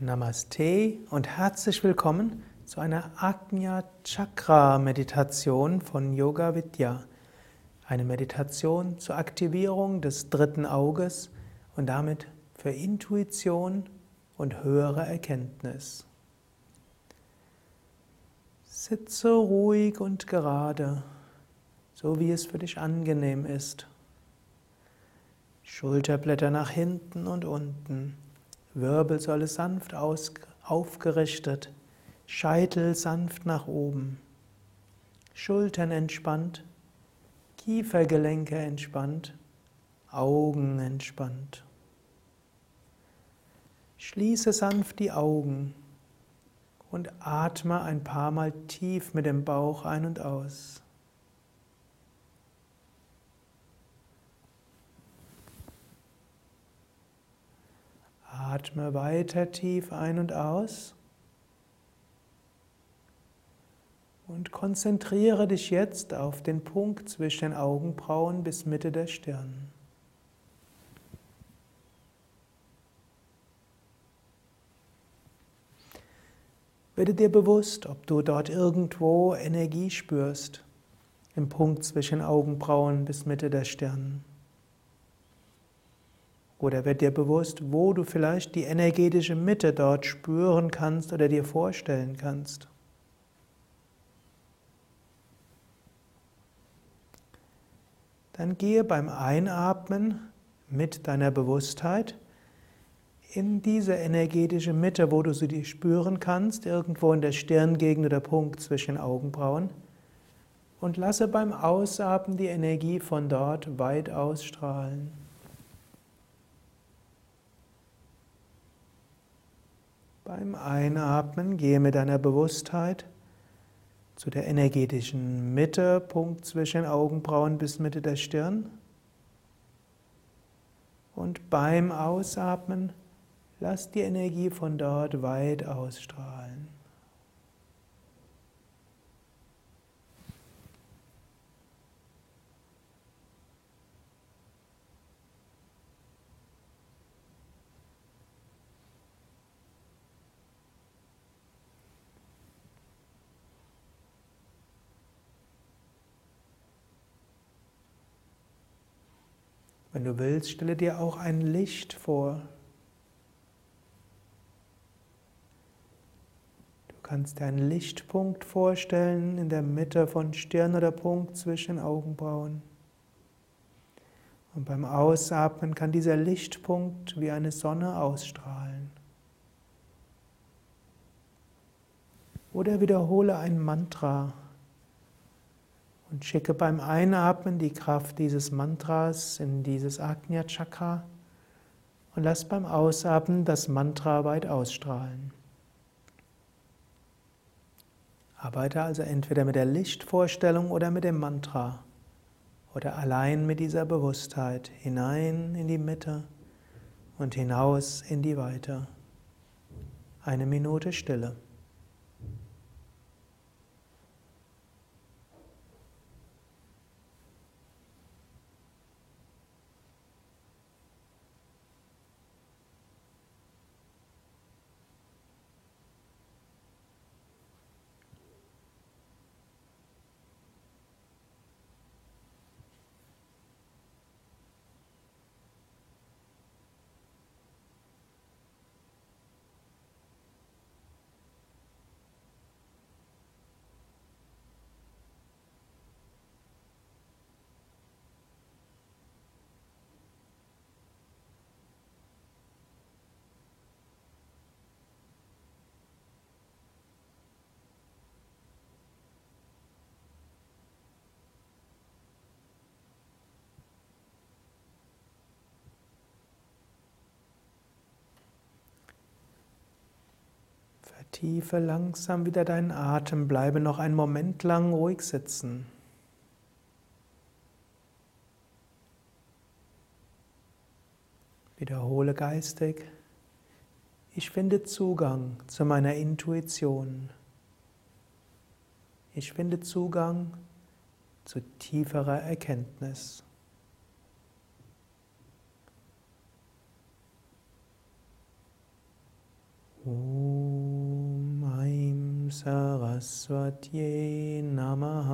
Namaste und herzlich willkommen zu einer Ajna Chakra Meditation von Yoga Vidya. Eine Meditation zur Aktivierung des dritten Auges und damit für Intuition und höhere Erkenntnis. Sitze ruhig und gerade, so wie es für dich angenehm ist. Schulterblätter nach hinten und unten. Wirbelsäule sanft aufgerichtet, Scheitel sanft nach oben, Schultern entspannt, Kiefergelenke entspannt, Augen entspannt. Schließe sanft die Augen und atme ein paar Mal tief mit dem Bauch ein und aus. Atme weiter tief ein und aus. Und konzentriere dich jetzt auf den Punkt zwischen den Augenbrauen bis Mitte der Stirn. Werde dir bewusst, ob du dort irgendwo Energie spürst, im Punkt zwischen Augenbrauen bis Mitte der Stirn. Oder wird dir bewusst, wo du vielleicht die energetische Mitte dort spüren kannst oder dir vorstellen kannst. Dann gehe beim Einatmen mit deiner Bewusstheit in diese energetische Mitte, wo du sie spüren kannst, irgendwo in der Stirngegend oder Punkt zwischen Augenbrauen. Und lasse beim Ausatmen die Energie von dort weit ausstrahlen. Beim Einatmen gehe mit deiner Bewusstheit zu der energetischen Mitte, Punkt zwischen Augenbrauen bis Mitte der Stirn. Und beim Ausatmen lass die Energie von dort weit ausstrahlen. Wenn du willst, stelle dir auch ein Licht vor. Du kannst dir einen Lichtpunkt vorstellen in der Mitte von Stirn oder Punkt zwischen Augenbrauen. Und beim Ausatmen kann dieser Lichtpunkt wie eine Sonne ausstrahlen. Oder wiederhole ein Mantra und schicke beim Einatmen die Kraft dieses Mantras in dieses Agnya Chakra und lass beim Ausatmen das Mantra weit ausstrahlen. Arbeite also entweder mit der Lichtvorstellung oder mit dem Mantra oder allein mit dieser Bewusstheit hinein in die Mitte und hinaus in die Weite. Eine Minute Stille. Vertiefe langsam wieder deinen Atem, bleibe noch einen Moment lang ruhig sitzen. Wiederhole geistig, ich finde Zugang zu meiner Intuition. Ich finde Zugang zu tieferer Erkenntnis. सरस्वत्यै नमः